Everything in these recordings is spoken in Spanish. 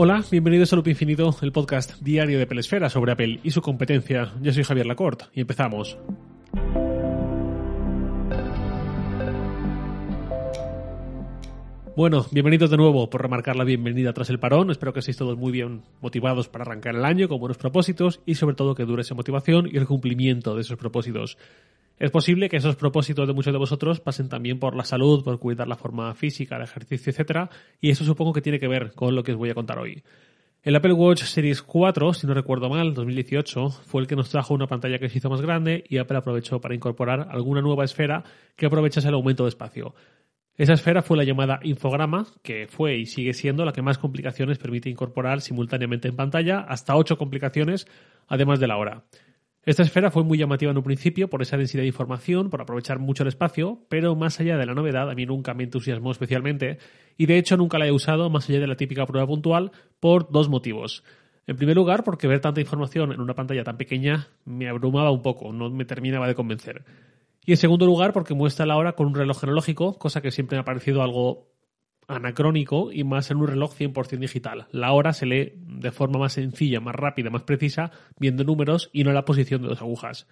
Hola, bienvenidos a Loop Infinito, el podcast diario de Pelesfera sobre Apple y su competencia. Yo soy Javier Lacorte y empezamos. Bueno, bienvenidos de nuevo por remarcar la bienvenida tras el parón. Espero que estéis todos muy bien motivados para arrancar el año con buenos propósitos y sobre todo que dure esa motivación y el cumplimiento de esos propósitos. Es posible que esos propósitos de muchos de vosotros pasen también por la salud, por cuidar la forma física, el ejercicio, etcétera, y eso supongo que tiene que ver con lo que os voy a contar hoy. El Apple Watch Series 4, si no recuerdo mal, 2018, fue el que nos trajo una pantalla que se hizo más grande y Apple aprovechó para incorporar alguna nueva esfera que aprovechase el aumento de espacio. Esa esfera fue la llamada infograma, que fue y sigue siendo la que más complicaciones permite incorporar simultáneamente en pantalla, hasta 8 complicaciones, además de la hora. Esta esfera fue muy llamativa en un principio por esa densidad de información, por aprovechar mucho el espacio, pero más allá de la novedad, a mí nunca me entusiasmó especialmente, y de hecho nunca la he usado más allá de la típica prueba puntual, por dos motivos. En primer lugar, porque ver tanta información en una pantalla tan pequeña me abrumaba un poco, no me terminaba de convencer. Y en segundo lugar, porque muestra la hora con un reloj analógico, cosa que siempre me ha parecido algo anacrónico y más en un reloj 100% digital. La hora se lee de forma más sencilla, más rápida, más precisa, viendo números y no la posición de dos agujas.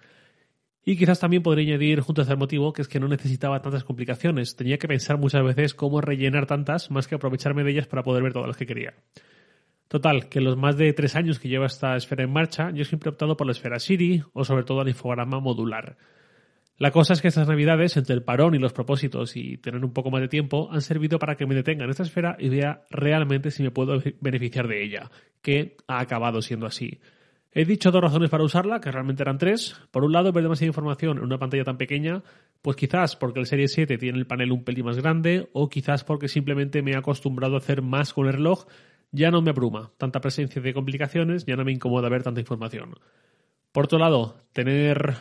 Y quizás también podría añadir, junto a ese motivo, que es que no necesitaba tantas complicaciones. Tenía que pensar muchas veces cómo rellenar tantas, más que aprovecharme de ellas para poder ver todas las que quería. Total, que en los más de tres años que lleva esta esfera en marcha, yo siempre he optado por la esfera Siri o sobre todo al infograma modular. La cosa es que estas navidades, entre el parón y los propósitos y tener un poco más de tiempo, han servido para que me detenga en esta esfera y vea realmente si me puedo beneficiar de ella, que ha acabado siendo así. He dicho dos razones para usarla, que realmente eran tres. Por un lado, ver demasiada información en una pantalla tan pequeña, pues quizás porque el Serie 7 tiene el panel un pelín más grande, o quizás porque simplemente me he acostumbrado a hacer más con el reloj, ya no me abruma tanta presencia de complicaciones, ya no me incomoda ver tanta información. Por otro lado, tener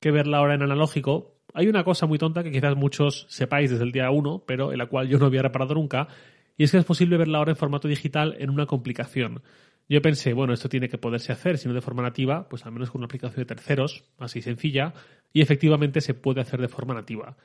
que verla ahora en analógico, hay una cosa muy tonta que quizás muchos sepáis desde el día 1, pero en la cual yo no había reparado nunca, y es que es posible verla ahora en formato digital en una complicación. Yo pensé, bueno, esto tiene que poderse hacer, si no de forma nativa, pues al menos con una aplicación de terceros, así sencilla, y efectivamente se puede hacer de forma nativa.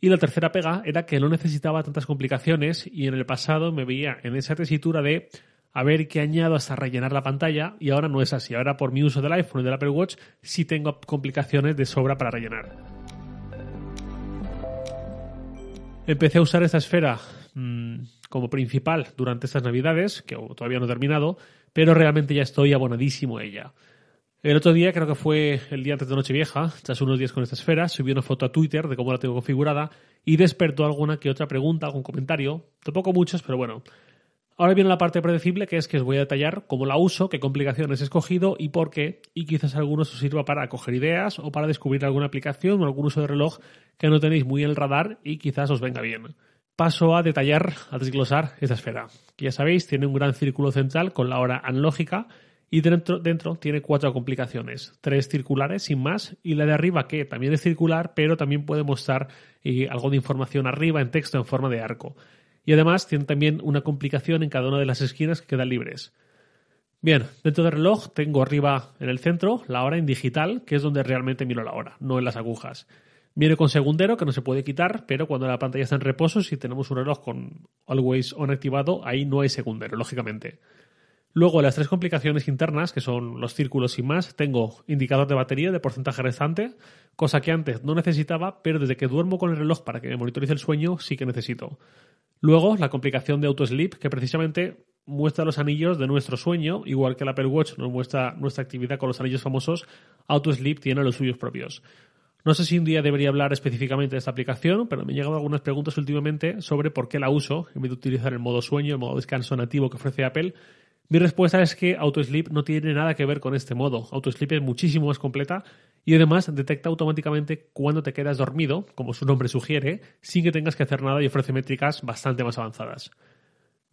Y la tercera pega era que no necesitaba tantas complicaciones y en el pasado me veía en esa tesitura de a ver qué añado hasta rellenar la pantalla y ahora no es así. Ahora por mi uso del iPhone y del Apple Watch sí tengo complicaciones de sobra para rellenar. Empecé a usar esta esfera mmm, como principal durante estas navidades, que todavía no he terminado, pero realmente ya estoy abonadísimo a ella. El otro día, creo que fue el día antes de Nochevieja, tras unos días con esta esfera, subí una foto a Twitter de cómo la tengo configurada y despertó alguna que otra pregunta, algún comentario. Tampoco muchos, pero bueno. Ahora viene la parte predecible, que es que os voy a detallar cómo la uso, qué complicaciones he escogido y por qué, y quizás algunos os sirva para coger ideas o para descubrir alguna aplicación o algún uso de reloj que no tenéis muy en el radar y quizás os venga bien. Paso a detallar, a desglosar esta esfera. Ya sabéis, tiene un gran círculo central con la hora analógica y dentro, dentro tiene cuatro complicaciones, tres circulares sin más y la de arriba que también es circular pero también puede mostrar eh, algo de información arriba en texto en forma de arco y además tiene también una complicación en cada una de las esquinas que quedan libres. Bien, dentro del reloj tengo arriba en el centro la hora en digital, que es donde realmente miro la hora, no en las agujas. Viene con segundero, que no se puede quitar, pero cuando la pantalla está en reposo, si tenemos un reloj con Always On activado, ahí no hay segundero, lógicamente. Luego, las tres complicaciones internas, que son los círculos y más, tengo indicador de batería de porcentaje restante, cosa que antes no necesitaba, pero desde que duermo con el reloj para que me monitorice el sueño, sí que necesito. Luego, la complicación de AutoSleep, que precisamente muestra los anillos de nuestro sueño, igual que el Apple Watch nos muestra nuestra actividad con los anillos famosos, AutoSleep tiene los suyos propios. No sé si un día debería hablar específicamente de esta aplicación, pero me han llegado algunas preguntas últimamente sobre por qué la uso, en vez de utilizar el modo sueño, el modo descanso nativo que ofrece Apple. Mi respuesta es que AutoSleep no tiene nada que ver con este modo. AutoSleep es muchísimo más completa y además detecta automáticamente cuando te quedas dormido, como su nombre sugiere, sin que tengas que hacer nada y ofrece métricas bastante más avanzadas.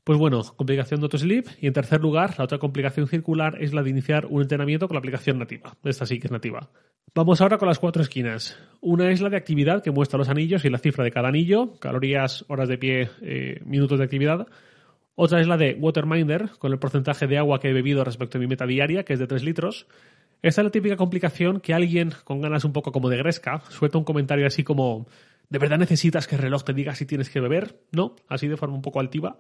Pues bueno, complicación de AutoSleep. Y en tercer lugar, la otra complicación circular es la de iniciar un entrenamiento con la aplicación nativa. Esta sí que es nativa. Vamos ahora con las cuatro esquinas. Una es la de actividad, que muestra los anillos y la cifra de cada anillo, calorías, horas de pie, eh, minutos de actividad. Otra es la de Waterminder, con el porcentaje de agua que he bebido respecto a mi meta diaria, que es de 3 litros. Esta es la típica complicación que alguien con ganas un poco como de gresca suelta un comentario así como ¿De verdad necesitas que el reloj te diga si tienes que beber? No, así de forma un poco altiva.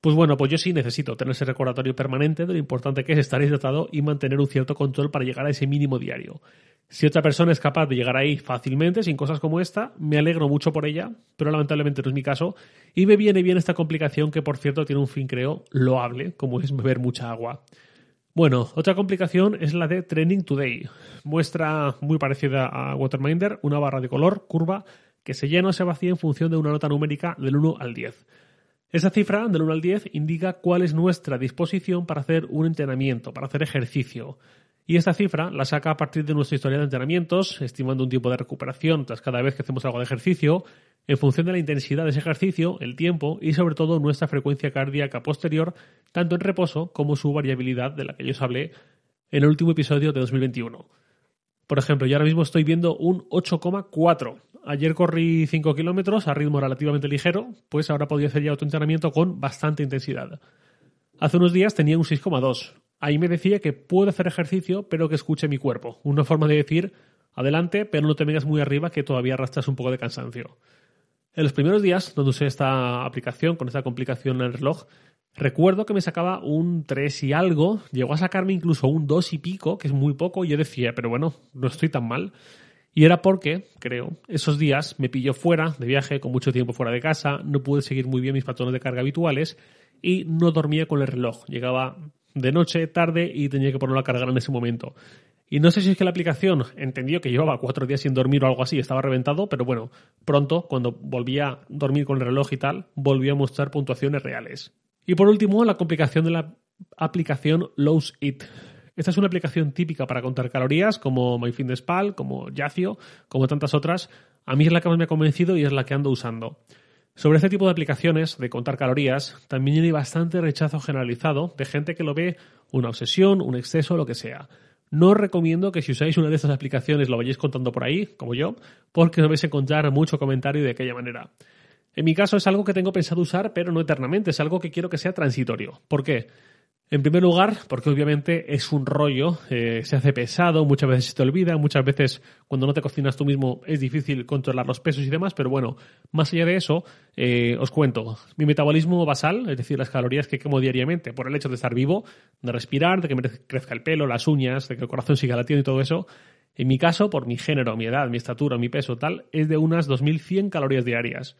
Pues bueno, pues yo sí necesito tener ese recordatorio permanente de lo importante que es estar hidratado y mantener un cierto control para llegar a ese mínimo diario. Si otra persona es capaz de llegar ahí fácilmente, sin cosas como esta, me alegro mucho por ella, pero lamentablemente no es mi caso, y me viene bien esta complicación que, por cierto, tiene un fin, creo, loable, como es beber mucha agua. Bueno, otra complicación es la de Training Today. Muestra muy parecida a Waterminder, una barra de color, curva, que se llena o se vacía en función de una nota numérica del 1 al 10. Esa cifra, del 1 al 10, indica cuál es nuestra disposición para hacer un entrenamiento, para hacer ejercicio. Y esta cifra la saca a partir de nuestra historia de entrenamientos, estimando un tiempo de recuperación tras cada vez que hacemos algo de ejercicio, en función de la intensidad de ese ejercicio, el tiempo y sobre todo nuestra frecuencia cardíaca posterior, tanto en reposo como su variabilidad de la que yo os hablé en el último episodio de 2021. Por ejemplo, yo ahora mismo estoy viendo un 8,4 ayer corrí 5 kilómetros a ritmo relativamente ligero, pues ahora podría hacer ya autoentrenamiento con bastante intensidad. Hace unos días tenía un 6,2. Ahí me decía que puedo hacer ejercicio, pero que escuche mi cuerpo. Una forma de decir, adelante, pero no te vengas muy arriba, que todavía arrastras un poco de cansancio. En los primeros días, donde usé esta aplicación, con esta complicación en el reloj, recuerdo que me sacaba un 3 y algo, llegó a sacarme incluso un 2 y pico, que es muy poco, y yo decía, pero bueno, no estoy tan mal. Y era porque, creo, esos días me pilló fuera de viaje, con mucho tiempo fuera de casa, no pude seguir muy bien mis patrones de carga habituales y no dormía con el reloj. Llegaba de noche, tarde y tenía que ponerlo a cargar en ese momento. Y no sé si es que la aplicación entendió que llevaba cuatro días sin dormir o algo así, estaba reventado, pero bueno, pronto, cuando volvía a dormir con el reloj y tal, volvió a mostrar puntuaciones reales. Y por último, la complicación de la aplicación Lose It. Esta es una aplicación típica para contar calorías, como MyFitnessPal, como Yacio, como tantas otras. A mí es la que más me ha convencido y es la que ando usando. Sobre este tipo de aplicaciones de contar calorías, también hay bastante rechazo generalizado de gente que lo ve una obsesión, un exceso, lo que sea. No os recomiendo que si usáis una de estas aplicaciones lo vayáis contando por ahí, como yo, porque no vais a encontrar mucho comentario de aquella manera. En mi caso es algo que tengo pensado usar, pero no eternamente, es algo que quiero que sea transitorio. ¿Por qué? En primer lugar, porque obviamente es un rollo, eh, se hace pesado, muchas veces se te olvida, muchas veces cuando no te cocinas tú mismo es difícil controlar los pesos y demás, pero bueno, más allá de eso, eh, os cuento, mi metabolismo basal, es decir, las calorías que quemo diariamente por el hecho de estar vivo, de respirar, de que me crezca el pelo, las uñas, de que el corazón siga latiendo y todo eso, en mi caso, por mi género, mi edad, mi estatura, mi peso, tal, es de unas 2.100 calorías diarias.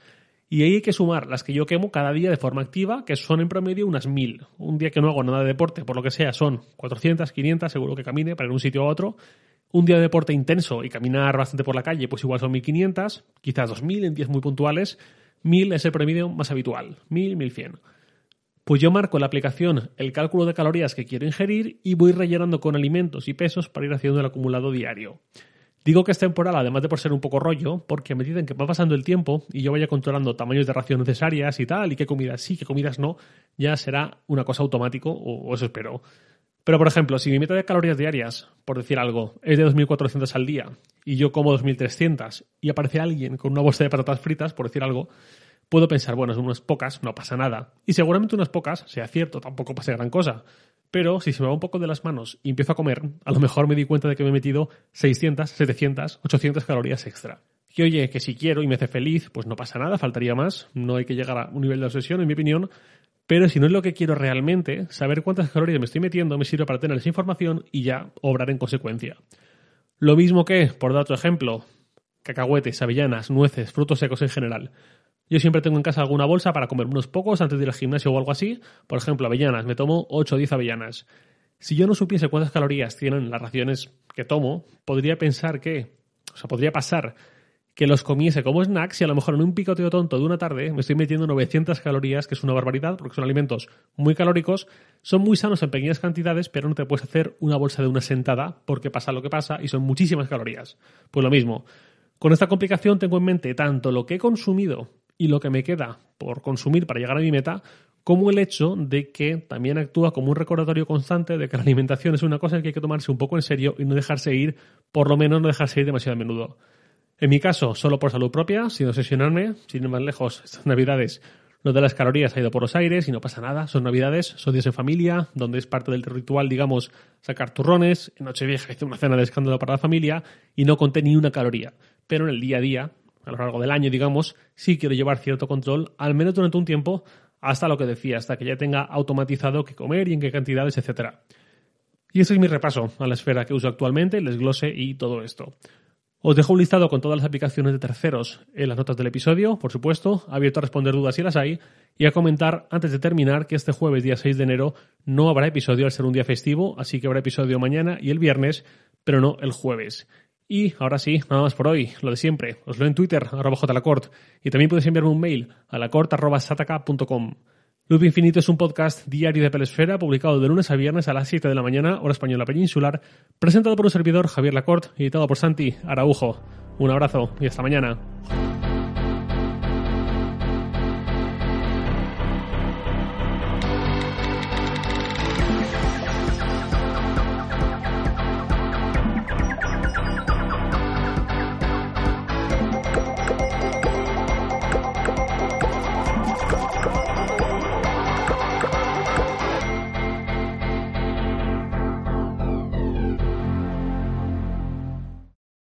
Y ahí hay que sumar las que yo quemo cada día de forma activa, que son en promedio unas 1000. Un día que no hago nada de deporte, por lo que sea, son 400, 500, seguro que camine para ir un sitio a otro. Un día de deporte intenso y caminar bastante por la calle, pues igual son 1500, quizás 2000 en días muy puntuales. 1000 es el promedio más habitual, 1000, 1100. Pues yo marco en la aplicación el cálculo de calorías que quiero ingerir y voy rellenando con alimentos y pesos para ir haciendo el acumulado diario. Digo que es temporal, además de por ser un poco rollo, porque a medida en que va pasando el tiempo y yo vaya controlando tamaños de ración necesarias y tal, y qué comidas sí, qué comidas no, ya será una cosa automático, o, eso espero. Pero, por ejemplo, si mi meta de calorías diarias, por decir algo, es de 2.400 al día y yo como 2.300 y aparece alguien con una bolsa de patatas fritas, por decir algo, puedo pensar, bueno, son unas pocas, no pasa nada. Y seguramente unas pocas, sea cierto, tampoco pase gran cosa. Pero si se me va un poco de las manos y empiezo a comer, a lo mejor me di cuenta de que me he metido 600, 700, 800 calorías extra. Y oye, que si quiero y me hace feliz, pues no pasa nada, faltaría más. No hay que llegar a un nivel de obsesión, en mi opinión. Pero si no es lo que quiero realmente, saber cuántas calorías me estoy metiendo me sirve para tener esa información y ya obrar en consecuencia. Lo mismo que, por dar otro ejemplo, cacahuetes, avellanas, nueces, frutos secos en general. Yo siempre tengo en casa alguna bolsa para comer unos pocos antes de ir al gimnasio o algo así. Por ejemplo, avellanas. Me tomo 8 o 10 avellanas. Si yo no supiese cuántas calorías tienen las raciones que tomo, podría pensar que, o sea, podría pasar que los comiese como snacks y a lo mejor en un picoteo tonto de una tarde me estoy metiendo 900 calorías, que es una barbaridad porque son alimentos muy calóricos, son muy sanos en pequeñas cantidades, pero no te puedes hacer una bolsa de una sentada porque pasa lo que pasa y son muchísimas calorías. Pues lo mismo. Con esta complicación tengo en mente tanto lo que he consumido y lo que me queda por consumir para llegar a mi meta, como el hecho de que también actúa como un recordatorio constante de que la alimentación es una cosa que hay que tomarse un poco en serio y no dejarse ir, por lo menos no dejarse ir demasiado a menudo. En mi caso, solo por salud propia, sin obsesionarme, sin ir más lejos, estas navidades, lo de las calorías ha ido por los aires y no pasa nada, son navidades, son días en familia, donde es parte del ritual, digamos, sacar turrones, en Nochevieja hice una cena de escándalo para la familia y no conté ni una caloría. Pero en el día a día, a lo largo del año, digamos, sí quiero llevar cierto control, al menos durante un tiempo, hasta lo que decía, hasta que ya tenga automatizado qué comer y en qué cantidades, etc. Y ese es mi repaso a la esfera que uso actualmente, el desglose y todo esto. Os dejo un listado con todas las aplicaciones de terceros en las notas del episodio, por supuesto, abierto a responder dudas si las hay, y a comentar antes de terminar que este jueves día 6 de enero no habrá episodio al ser un día festivo, así que habrá episodio mañana y el viernes, pero no el jueves. Y ahora sí, nada más por hoy, lo de siempre. Os leo en Twitter, arroba jlacort, y también podéis enviarme un mail a lacort.sataka.com. Loop Infinito es un podcast diario de Pelesfera, publicado de lunes a viernes a las 7 de la mañana, hora española peninsular, presentado por un servidor, Javier Lacorte, editado por Santi Araujo. Un abrazo y hasta mañana.